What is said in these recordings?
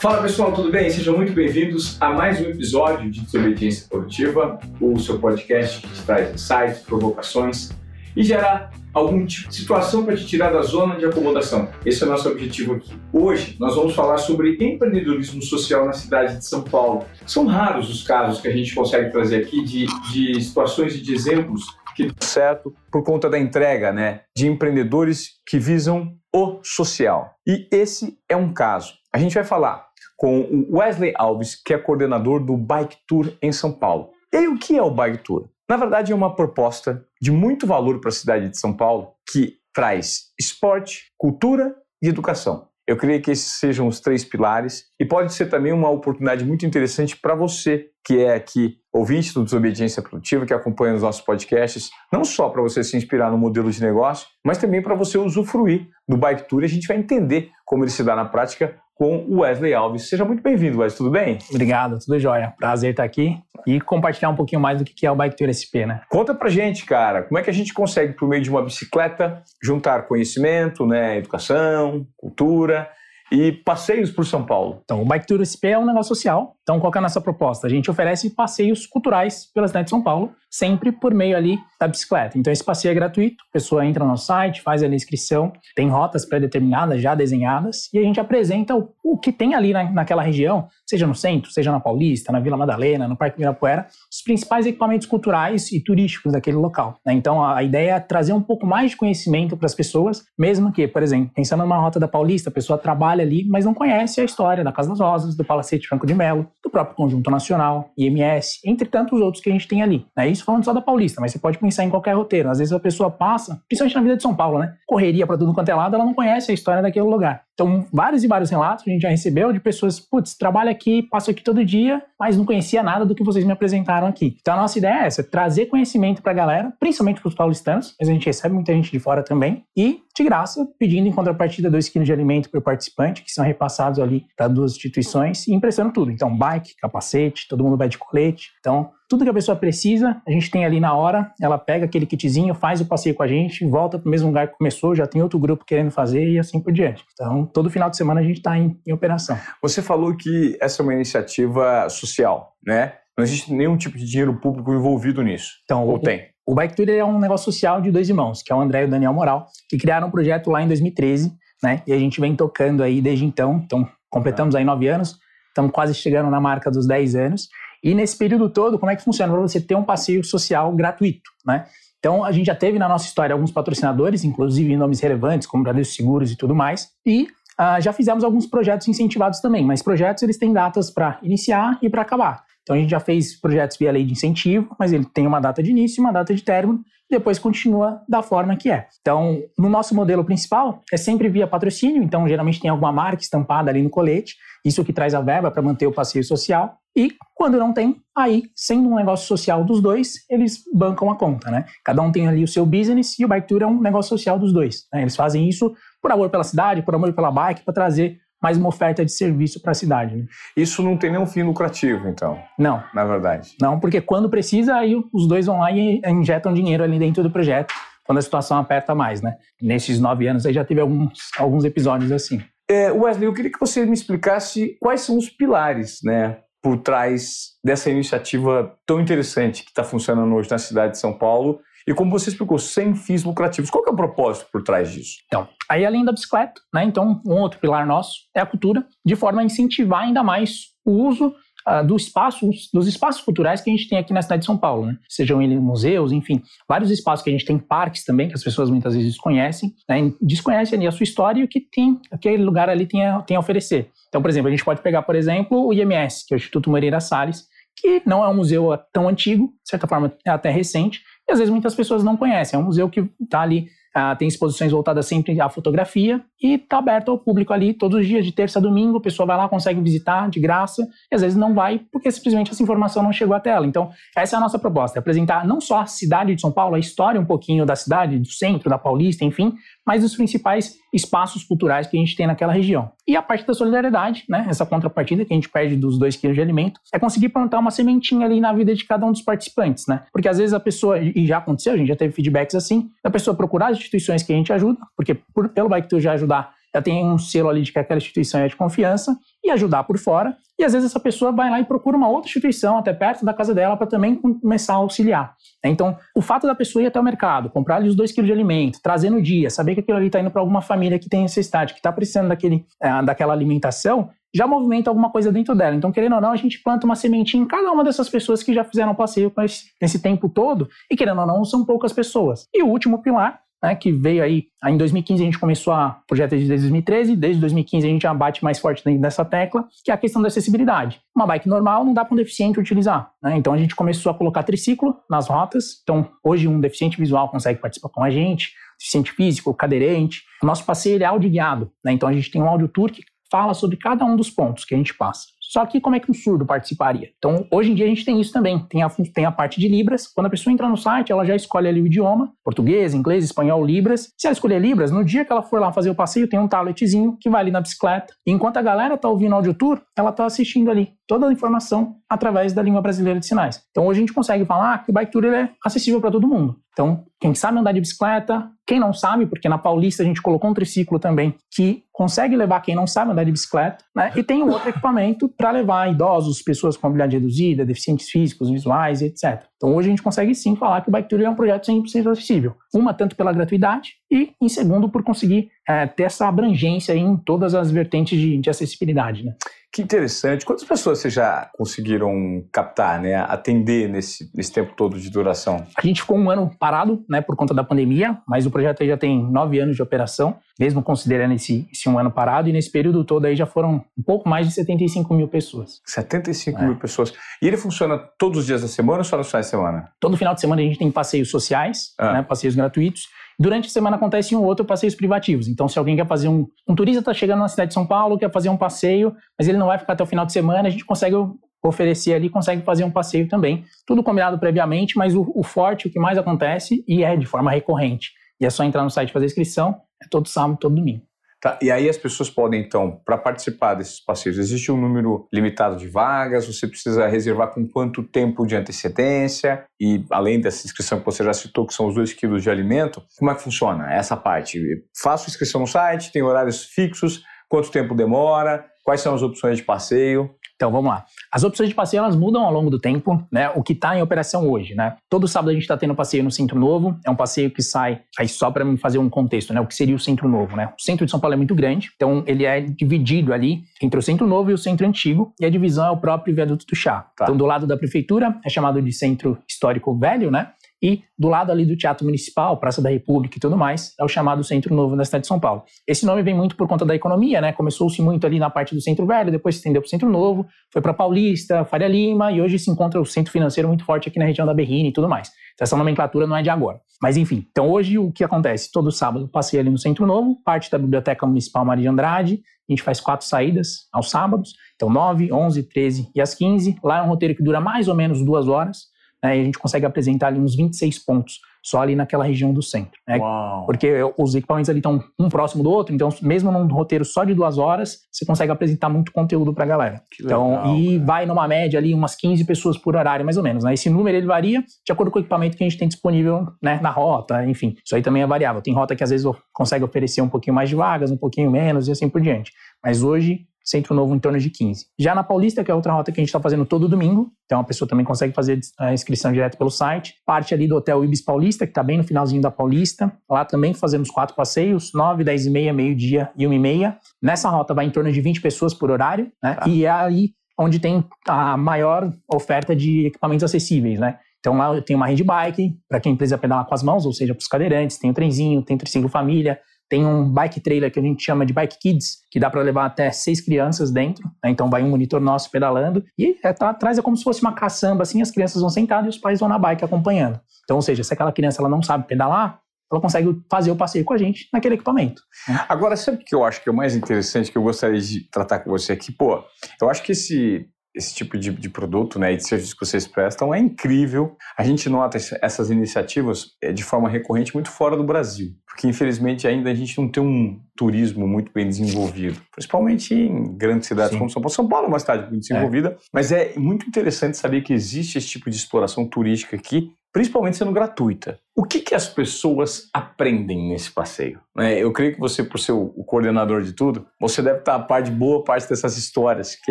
Fala pessoal, tudo bem? Sejam muito bem-vindos a mais um episódio de Desobediência Produtiva, o seu podcast que te traz insights, provocações e gera algum tipo de situação para te tirar da zona de acomodação. Esse é o nosso objetivo aqui. Hoje nós vamos falar sobre empreendedorismo social na cidade de São Paulo. São raros os casos que a gente consegue trazer aqui de, de situações e de exemplos que certo por conta da entrega, né, de empreendedores que visam o social. E esse é um caso. A gente vai falar com o Wesley Alves, que é coordenador do Bike Tour em São Paulo. E aí, o que é o Bike Tour? Na verdade, é uma proposta de muito valor para a cidade de São Paulo que traz esporte, cultura e educação. Eu creio que esses sejam os três pilares e pode ser também uma oportunidade muito interessante para você que é aqui ouvinte do Desobediência Produtiva, que acompanha os nossos podcasts, não só para você se inspirar no modelo de negócio, mas também para você usufruir do Bike Tour. E a gente vai entender como ele se dá na prática com o Wesley Alves. Seja muito bem-vindo, Wesley, tudo bem? Obrigado, tudo jóia. Prazer estar aqui e compartilhar um pouquinho mais do que é o Bike Tour SP, né? Conta pra gente, cara, como é que a gente consegue, por meio de uma bicicleta, juntar conhecimento, né, educação, cultura e passeios por São Paulo? Então, o Bike Tour SP é um negócio social. Então, qual é a nossa proposta? A gente oferece passeios culturais pela cidade de São Paulo, sempre por meio ali da bicicleta. Então, esse passeio é gratuito, a pessoa entra no site, faz a inscrição, tem rotas pré-determinadas, já desenhadas, e a gente apresenta o, o que tem ali na, naquela região, seja no centro, seja na Paulista, na Vila Madalena, no Parque Mirapuera, os principais equipamentos culturais e turísticos daquele local. Né? Então, a, ideia é trazer um pouco mais de conhecimento para as pessoas, mesmo que, por exemplo, pensando numa rota da Paulista, a pessoa trabalha ali, mas não conhece a história da Casa das Rosas, do Palacete Franco de Melo, do próprio Conjunto Nacional, IMS, entre tantos outros que a gente tem ali. É isso falando só da Paulista, mas você pode pensar em qualquer roteiro. Às vezes a pessoa passa, principalmente na vida de São Paulo, né? Correria para tudo quanto é lado, ela não conhece a história daquele lugar. Então, vários e vários relatos a gente já recebeu de pessoas, putz, trabalho aqui, passo aqui todo dia, mas não conhecia nada do que vocês me apresentaram aqui. Então, a nossa ideia é essa, trazer conhecimento para a galera, principalmente para os paulistanos, mas a gente recebe muita gente de fora também, e, de graça, pedindo em contrapartida 2 quilos de alimento por participante, que são repassados ali para duas instituições, e impressionando tudo. Então, bike, capacete, todo mundo vai de colete. Então, tudo que a pessoa precisa, a gente tem ali na hora, ela pega aquele kitzinho, faz o passeio com a gente, volta para o mesmo lugar que começou, já tem outro grupo querendo fazer e assim por diante. Então, todo final de semana a gente está em, em operação. Você falou que essa é uma iniciativa social, né? Não existe nenhum tipo de dinheiro público envolvido nisso. Então, Ou o, tem? O Bike é um negócio social de dois irmãos, que é o André e o Daniel Moral, que criaram um projeto lá em 2013, né? E a gente vem tocando aí desde então. Então, completamos aí nove anos, estamos quase chegando na marca dos dez anos. E nesse período todo, como é que funciona para você ter um passeio social gratuito, né? Então, a gente já teve na nossa história alguns patrocinadores, inclusive nomes relevantes, como Bradesco Seguros e tudo mais, e uh, já fizemos alguns projetos incentivados também, mas projetos eles têm datas para iniciar e para acabar. Então, a gente já fez projetos via lei de incentivo, mas ele tem uma data de início e uma data de término, e depois continua da forma que é. Então, no nosso modelo principal, é sempre via patrocínio, então geralmente tem alguma marca estampada ali no colete, isso que traz a verba para manter o passeio social. E quando não tem, aí, sendo um negócio social dos dois, eles bancam a conta, né? Cada um tem ali o seu business e o Bike Tour é um negócio social dos dois. Né? Eles fazem isso por amor pela cidade, por amor pela bike, para trazer mais uma oferta de serviço para a cidade. Né? Isso não tem nenhum fim lucrativo, então? Não. Na verdade? Não, porque quando precisa, aí os dois vão lá e injetam dinheiro ali dentro do projeto, quando a situação aperta mais, né? Nesses nove anos aí já teve alguns, alguns episódios assim. É, Wesley, eu queria que você me explicasse quais são os pilares, né, por trás dessa iniciativa tão interessante que está funcionando hoje na cidade de São Paulo e como você explicou, sem fins lucrativos. Qual é o propósito por trás disso? Então, aí além da bicicleta, né, então um outro pilar nosso é a cultura, de forma a incentivar ainda mais o uso uh, do espaço, dos espaços culturais que a gente tem aqui na cidade de São Paulo, né? sejam eles museus, enfim, vários espaços que a gente tem, parques também, que as pessoas muitas vezes desconhecem, né? desconhecem ali a sua história e o que tem, aquele lugar ali tem a, tem a oferecer. Então, por exemplo, a gente pode pegar, por exemplo, o IMS, que é o Instituto Moreira Salles, que não é um museu tão antigo, de certa forma é até recente, às vezes muitas pessoas não conhecem. É um museu que está ali ah, tem exposições voltadas sempre à fotografia e está aberto ao público ali todos os dias, de terça a domingo. A pessoa vai lá, consegue visitar de graça e às vezes não vai porque simplesmente essa informação não chegou até ela. Então, essa é a nossa proposta: apresentar não só a cidade de São Paulo, a história um pouquinho da cidade, do centro, da Paulista, enfim, mas dos principais espaços culturais que a gente tem naquela região. E a parte da solidariedade, né, essa contrapartida que a gente perde dos dois quilos de alimento, é conseguir plantar uma sementinha ali na vida de cada um dos participantes, né? Porque às vezes a pessoa, e já aconteceu, a gente já teve feedbacks assim, a pessoa procurar as instituições que a gente ajuda, porque por, pelo Bike Tour já ajudar já tem um selo ali de que aquela instituição é de confiança e ajudar por fora. E às vezes essa pessoa vai lá e procura uma outra instituição até perto da casa dela para também começar a auxiliar. Então, o fato da pessoa ir até o mercado, comprar ali os dois quilos de alimento, trazer no dia, saber que aquilo ali está indo para alguma família que tem necessidade, que está precisando daquele, é, daquela alimentação, já movimenta alguma coisa dentro dela. Então, querendo ou não, a gente planta uma sementinha em cada uma dessas pessoas que já fizeram passeio com esse, esse tempo todo, e querendo ou não, são poucas pessoas. E o último pilar né, que veio aí, aí, em 2015 a gente começou a projeto desde 2013, desde 2015 a gente já bate mais forte nessa tecla, que é a questão da acessibilidade. Uma bike normal não dá para um deficiente utilizar, né? então a gente começou a colocar triciclo nas rotas, então hoje um deficiente visual consegue participar com a gente, deficiente físico, cadeirante. O nosso passeio é áudio guiado, né? então a gente tem um áudio tour que fala sobre cada um dos pontos que a gente passa. Só que como é que um surdo participaria? Então, hoje em dia a gente tem isso também. Tem a, tem a parte de Libras. Quando a pessoa entra no site, ela já escolhe ali o idioma, português, inglês, espanhol, Libras. Se ela escolher Libras, no dia que ela for lá fazer o passeio, tem um tabletzinho que vai ali na bicicleta. E enquanto a galera tá ouvindo o audio tour, ela tá assistindo ali toda a informação através da língua brasileira de sinais. Então, hoje a gente consegue falar que o bike tour é acessível para todo mundo. Então, quem sabe andar de bicicleta, quem não sabe, porque na Paulista a gente colocou um triciclo também que consegue levar quem não sabe andar de bicicleta, né? E tem um outro equipamento para levar idosos, pessoas com mobilidade reduzida, deficientes físicos, visuais, etc. Então hoje a gente consegue sim falar que o Bike Tour é um projeto 100% acessível. Uma, tanto pela gratuidade e, em segundo, por conseguir é, ter essa abrangência em todas as vertentes de, de acessibilidade, né? Que interessante. Quantas pessoas vocês já conseguiram captar, né, atender nesse, nesse tempo todo de duração? A gente ficou um ano parado, né, por conta da pandemia, mas o projeto já tem nove anos de operação, mesmo considerando esse, esse um ano parado, e nesse período todo aí já foram um pouco mais de 75 mil pessoas. 75 é. mil pessoas. E ele funciona todos os dias da semana ou só nos finais de semana? Todo final de semana a gente tem passeios sociais, ah. né, passeios gratuitos, Durante a semana acontece um outro passeios privativos. Então, se alguém quer fazer um. Um turista está chegando na cidade de São Paulo, quer fazer um passeio, mas ele não vai ficar até o final de semana, a gente consegue oferecer ali, consegue fazer um passeio também. Tudo combinado previamente, mas o, o forte, o que mais acontece, e é de forma recorrente. E é só entrar no site e fazer inscrição, é todo sábado, todo domingo. Tá, e aí as pessoas podem, então, para participar desses passeios, existe um número limitado de vagas? Você precisa reservar com quanto tempo de antecedência? E além dessa inscrição que você já citou, que são os dois quilos de alimento, como é que funciona essa parte? Faço inscrição no site, tem horários fixos, quanto tempo demora, quais são as opções de passeio? Então vamos lá. As opções de passeio elas mudam ao longo do tempo, né? O que está em operação hoje, né? Todo sábado a gente está tendo passeio no Centro Novo. É um passeio que sai aí só para fazer um contexto, né? O que seria o Centro Novo, né? O centro de São Paulo é muito grande, então ele é dividido ali entre o Centro Novo e o Centro Antigo. E a divisão é o próprio Viaduto do Chá. Tá. Então do lado da prefeitura é chamado de Centro Histórico Velho, né? E do lado ali do Teatro Municipal, Praça da República e tudo mais, é o chamado Centro Novo da cidade de São Paulo. Esse nome vem muito por conta da economia, né? Começou-se muito ali na parte do Centro Velho, depois se estendeu para o Centro Novo, foi para Paulista, Faria Lima, e hoje se encontra o centro financeiro muito forte aqui na região da Berrine e tudo mais. Então, essa nomenclatura não é de agora. Mas enfim, então hoje o que acontece? Todo sábado passei ali no Centro Novo, parte da Biblioteca Municipal Maria de Andrade, a gente faz quatro saídas aos sábados, então 9, 11, 13 e as 15. Lá é um roteiro que dura mais ou menos duas horas né, e a gente consegue apresentar ali uns 26 pontos só ali naquela região do centro. Né? Porque os equipamentos ali estão um próximo do outro, então mesmo num roteiro só de duas horas, você consegue apresentar muito conteúdo para a galera. Que então, legal, e cara. vai numa média ali umas 15 pessoas por horário, mais ou menos. Né? Esse número ele varia de acordo com o equipamento que a gente tem disponível né, na rota, enfim. Isso aí também é variável. Tem rota que às vezes consegue oferecer um pouquinho mais de vagas, um pouquinho menos e assim por diante. Mas hoje Centro Novo em torno de 15. Já na Paulista, que é outra rota que a gente está fazendo todo domingo, então a pessoa também consegue fazer a inscrição direto pelo site. Parte ali do Hotel Ibis Paulista, que está bem no finalzinho da Paulista. Lá também fazemos quatro passeios, 9, 10 e meia, meio-dia e 1 e meia. Nessa rota vai em torno de 20 pessoas por horário, né? Ah. E é aí onde tem a maior oferta de equipamentos acessíveis, né? Então lá eu tenho uma handbike, para quem precisa pedalar com as mãos, ou seja, para os cadeirantes, tem o trenzinho, tem o triciclo família, tem um bike trailer que a gente chama de Bike Kids, que dá para levar até seis crianças dentro. Né? Então vai um monitor nosso pedalando e é, tá, atrás é como se fosse uma caçamba, assim, as crianças vão sentadas e os pais vão na bike acompanhando. Então, ou seja, se aquela criança ela não sabe pedalar, ela consegue fazer o passeio com a gente naquele equipamento. Né? Agora, sabe o que eu acho que é o mais interessante que eu gostaria de tratar com você aqui? Pô, eu acho que esse esse tipo de, de, produto né, e de serviço que vocês prestam é incrível. A gente nota essas iniciativas é, de forma recorrente muito fora do Brasil, porque infelizmente ainda a gente não tem um turismo muito bem desenvolvido, principalmente em grandes cidades Sim. como São Paulo. São Paulo é uma cidade muito desenvolvida, é. mas é muito interessante saber que existe esse tipo de exploração turística aqui principalmente sendo gratuita. O que, que as pessoas aprendem nesse passeio? É, eu creio que você, por ser o coordenador de tudo, você deve estar a par de boa parte dessas histórias que,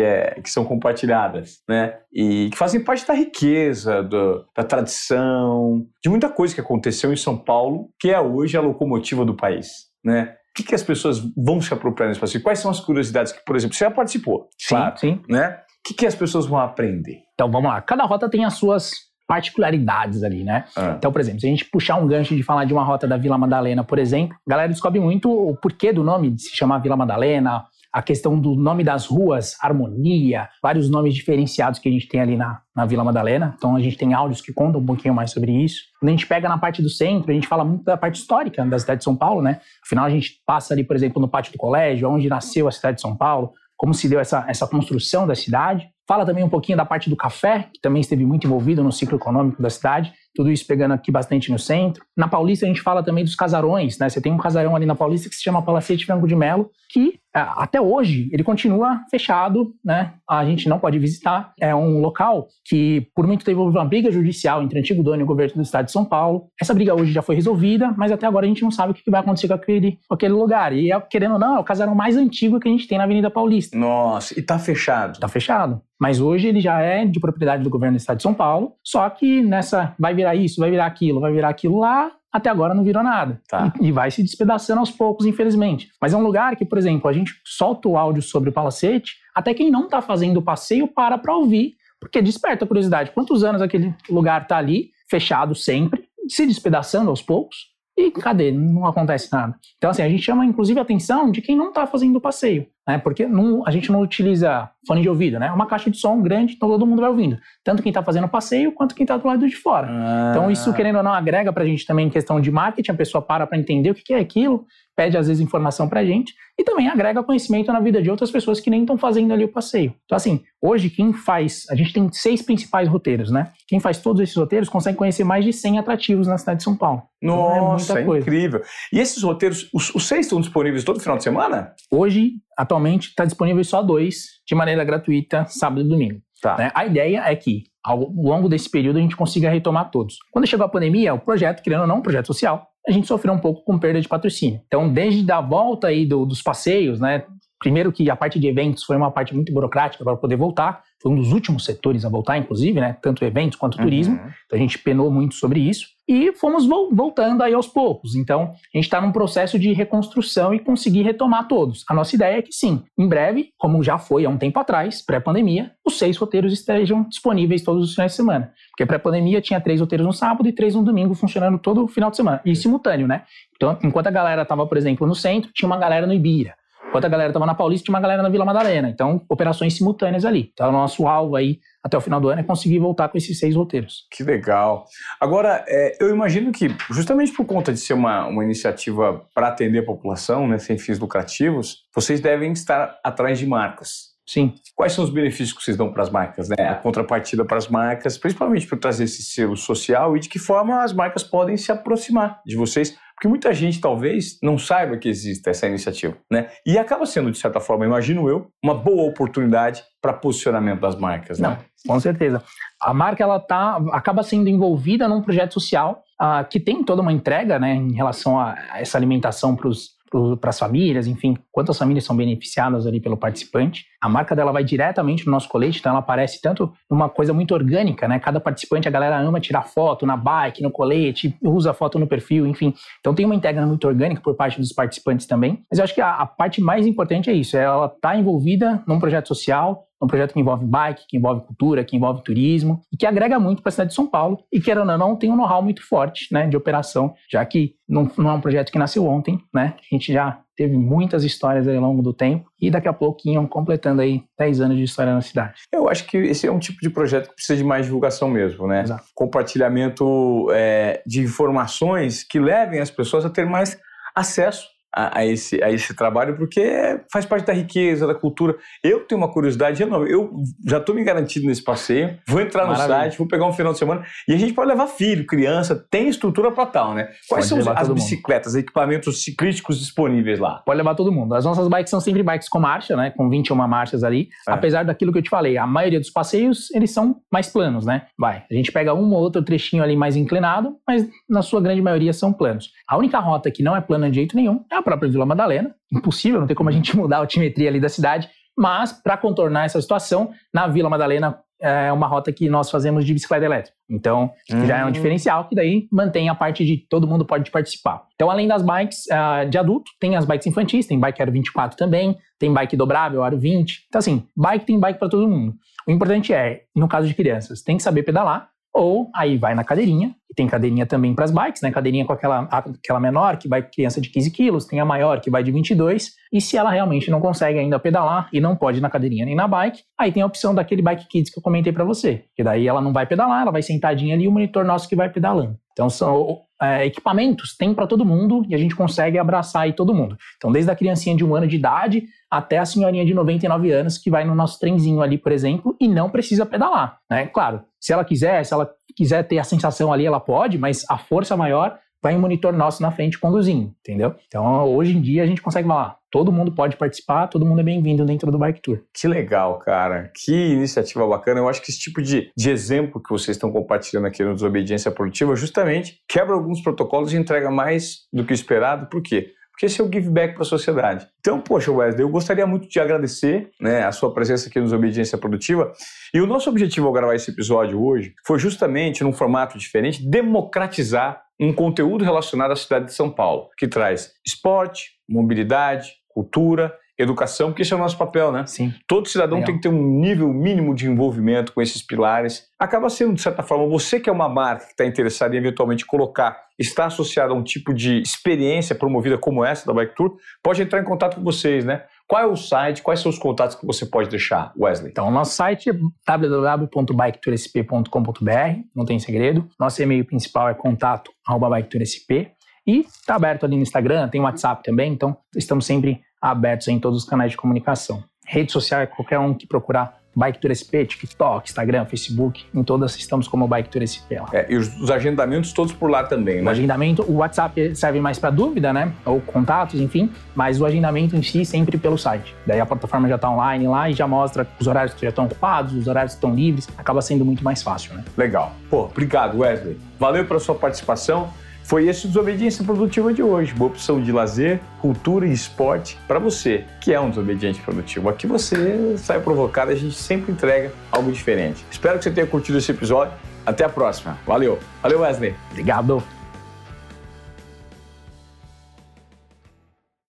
é, que são compartilhadas, né? E que fazem parte da riqueza, do, da tradição, de muita coisa que aconteceu em São Paulo, que é hoje a locomotiva do país, né? O que, que as pessoas vão se apropriar nesse passeio? Quais são as curiosidades que, por exemplo, você já participou? Sim, claro, sim. Né? O que, que as pessoas vão aprender? Então vamos lá. Cada rota tem as suas particularidades ali, né? Ah. Então, por exemplo, se a gente puxar um gancho de falar de uma rota da Vila Madalena, por exemplo, a galera descobre muito o porquê do nome de se chamar Vila Madalena, a questão do nome das ruas, harmonia, vários nomes diferenciados que a gente tem ali na, na Vila Madalena. Então a gente tem áudios que contam um pouquinho mais sobre isso. Quando a gente pega na parte do centro, a gente fala muito da parte histórica da cidade de São Paulo, né? Afinal, a gente passa ali, por exemplo, no pátio do colégio, onde nasceu a cidade de São Paulo, como se deu essa, essa construção da cidade. Fala também um pouquinho da parte do café, que também esteve muito envolvido no ciclo econômico da cidade. Tudo isso pegando aqui bastante no centro. Na Paulista a gente fala também dos casarões, né? Você tem um casarão ali na Paulista que se chama Palacete Franco de Melo, que é, até hoje ele continua fechado, né? A gente não pode visitar. É um local que por muito tempo houve uma briga judicial entre o antigo dono e o governo do estado de São Paulo. Essa briga hoje já foi resolvida, mas até agora a gente não sabe o que vai acontecer com aquele, com aquele lugar. E é, querendo ou não, é o casarão mais antigo que a gente tem na Avenida Paulista. Nossa, e tá fechado? Tá fechado. Mas hoje ele já é de propriedade do governo do estado de São Paulo. Só que nessa vai virar isso, vai virar aquilo, vai virar aquilo lá, até agora não virou nada. Tá. E, e, vai se despedaçando aos poucos, infelizmente. Mas é um lugar que, por exemplo, a gente solta o áudio sobre o palacete, até quem não está fazendo o passeio para para ouvir, porque desperta a curiosidade. Quantos anos aquele lugar está ali, fechado sempre, se despedaçando aos poucos? E cadê? Não acontece nada. Então, assim, a gente chama inclusive a atenção de quem não está fazendo o passeio, né? Porque não, a gente não utiliza fone de ouvido, né? É uma caixa de som grande, então todo mundo vai ouvindo. Tanto quem está fazendo o passeio quanto quem está do lado de fora. Ah. Então, isso, querendo ou não, agrega para a gente também em questão de marketing, a pessoa para para entender o que é aquilo, pede às vezes informação para a gente e também agrega conhecimento na vida de outras pessoas que nem estão fazendo ali o passeio. Então, assim, hoje quem faz, a gente tem seis principais roteiros, né? Quem faz todos esses roteiros consegue conhecer mais de 100 atrativos na cidade de São Paulo. Nossa, então, é, é incrível. E esses roteiros, os, os, seis estão disponíveis todo final de semana? Hoje, atualmente, está disponível só dois, de maneira gratuita, sábado e domingo. Tá. Né? A ideia é que, ao longo desse período, a gente consiga retomar todos. Quando chegou a pandemia, o projeto, querendo ou não, um projeto social, a gente sofreu um pouco com perda de patrocínio. Então, desde a volta aí do, dos passeios, né? Primeiro que a parte de eventos foi uma parte muito burocrática para poder voltar, foi um dos últimos setores a voltar, inclusive, né? Tanto eventos quanto uhum. turismo. Então a gente penou muito sobre isso e fomos voltando aí aos poucos. Então, a gente está num processo de reconstrução e conseguir retomar todos. A nossa ideia é que sim, em breve, como já foi há um tempo atrás, pré-pandemia, os seis roteiros estejam disponíveis todos os finais de semana. Porque pré-pandemia tinha três roteiros no sábado e três no domingo, funcionando todo o final de semana. E simultâneo, né? Então, enquanto a galera estava, por exemplo, no centro, tinha uma galera no Ibira. Enquanto a galera estava na Paulista, tinha uma galera na Vila Madalena. Então, operações simultâneas ali. Então, o nosso alvo aí até o final do ano é conseguir voltar com esses seis roteiros. Que legal. Agora, é, eu imagino que, justamente por conta de ser uma, uma iniciativa para atender a população, né, sem fins lucrativos, vocês devem estar atrás de marcas. Sim. Quais são os benefícios que vocês dão para as marcas, né? A contrapartida para as marcas, principalmente para trazer esse selo social e de que forma as marcas podem se aproximar de vocês porque muita gente talvez não saiba que existe essa iniciativa, né? E acaba sendo, de certa forma, imagino eu, uma boa oportunidade para posicionamento das marcas, né? Não, com certeza. A marca ela tá, acaba sendo envolvida num projeto social uh, que tem toda uma entrega, né, em relação a, a essa alimentação para os para as famílias, enfim, quantas famílias são beneficiadas ali pelo participante. A marca dela vai diretamente no nosso colete, então ela aparece tanto numa coisa muito orgânica, né? Cada participante, a galera ama tirar foto na bike, no colete, usa foto no perfil, enfim. Então tem uma integra muito orgânica por parte dos participantes também. Mas eu acho que a, a parte mais importante é isso, é ela estar tá envolvida num projeto social, é um projeto que envolve bike, que envolve cultura, que envolve turismo e que agrega muito para a cidade de São Paulo e, querendo ou não, tem um know-how muito forte né, de operação, já que não, não, é um projeto que nasceu ontem, né? A gente já teve muitas histórias ao longo do tempo e daqui a pouco iam completando aí 10 anos de história na cidade. Eu acho que esse é um tipo de projeto que precisa de mais divulgação mesmo, né? Exato. Compartilhamento é, de informações que levem as pessoas a ter mais acesso a, a, esse, a esse trabalho, porque faz parte da riqueza, da cultura. Eu tenho uma curiosidade enorme. Eu já estou me garantindo nesse passeio, vou entrar no Maravilha. site, vou pegar um final de semana e a gente pode levar filho, criança, tem estrutura para tal, né? Quais pode são as bicicletas, mundo. equipamentos ciclísticos disponíveis lá? Pode levar todo mundo. As nossas bikes são sempre bikes com marcha, né? Com 21 marchas ali. É. Apesar daquilo que eu te falei, a maioria dos passeios, eles são mais planos, né? Vai, a gente pega um ou outro trechinho ali mais inclinado, mas na sua grande maioria são planos. A única rota que não é plana de jeito nenhum é a própria Vila Madalena. Impossível, não tem como a gente mudar a altimetria ali da cidade. Mas, para contornar essa situação, na Vila Madalena é uma rota que nós fazemos de bicicleta elétrica. Então, uhum. já é um hum. diferencial que daí mantém a parte de todo mundo pode participar. Então, além das bikes uh, de adulto, tem as bikes infantis, tem bike Aro 24 também, tem bike dobrável, Aro 20. Então, assim, bike tem bike para todo mundo. O importante é, no caso de crianças, tem que saber pedalar, ou aí vai na cadeirinha, e tem cadeirinha também para as bikes, né? Cadeirinha com aquela, aquela menor, que vai criança de 15 quilos, tem a maior, que vai de 22. E se ela realmente não consegue ainda pedalar e não pode ir na cadeirinha nem na bike, aí tem a opção daquele Bike Kids que eu comentei para você. Que daí ela não vai pedalar, ela vai sentadinha ali o monitor nosso que vai pedalando. Então são é, equipamentos, tem para todo mundo e a gente consegue abraçar aí todo mundo. Então desde a criancinha de um ano de idade até a senhorinha de 99 anos que vai no nosso trenzinho ali, por exemplo, e não precisa pedalar, né? Claro, se ela quiser, se ela quiser ter a sensação ali, ela pode, mas a força maior vai em monitor nosso na frente conduzindo, entendeu? Então, hoje em dia a gente consegue falar, todo mundo pode participar, todo mundo é bem-vindo dentro do Bike Tour. Que legal, cara. Que iniciativa bacana. Eu acho que esse tipo de, de exemplo que vocês estão compartilhando aqui no Desobediência Produtiva justamente quebra alguns protocolos e entrega mais do que esperado. Por quê? porque esse é o give back para a sociedade. Então, poxa, Wesley, eu gostaria muito de agradecer né, a sua presença aqui nos Obediência Produtiva. E o nosso objetivo ao gravar esse episódio hoje foi justamente, num formato diferente, democratizar um conteúdo relacionado à cidade de São Paulo, que traz esporte, mobilidade, cultura educação, porque esse é o nosso papel, né? Sim. Todo cidadão Legal. tem que ter um nível mínimo de envolvimento com esses pilares. Acaba sendo, de certa forma, você que é uma marca que está interessada em eventualmente colocar, está associado a um tipo de experiência promovida como essa da Bike Tour, pode entrar em contato com vocês, né? Qual é o site, quais são os contatos que você pode deixar, Wesley? Então, o nosso site é www.biketoursp.com.br, não tem segredo. Nosso e-mail principal é contato@biketoursp e está aberto ali no Instagram, tem WhatsApp também, então estamos sempre abertos em todos os canais de comunicação. Rede social é qualquer um que procurar Bike Tour SP, TikTok, Instagram, Facebook, em todas estamos como Bike Tour SP lá. É, e os, os, agendamentos todos por lá também, né? O agendamento, o WhatsApp serve mais para dúvida, né? Ou contatos, enfim, mas o agendamento em si sempre pelo site. Daí a plataforma já está online lá e já mostra os horários que já estão ocupados, os horários que estão livres, acaba sendo muito mais fácil, né? Legal. Pô, obrigado, Wesley. Valeu pela sua participação. Foi esse o Desobediência Produtiva de hoje. Boa opção de lazer, cultura e esporte para você, que é um desobediente produtivo. Aqui você sai provocado, a gente sempre entrega algo diferente. Espero que você tenha curtido esse episódio. Até a próxima. Valeu. Valeu, Wesley. Obrigado.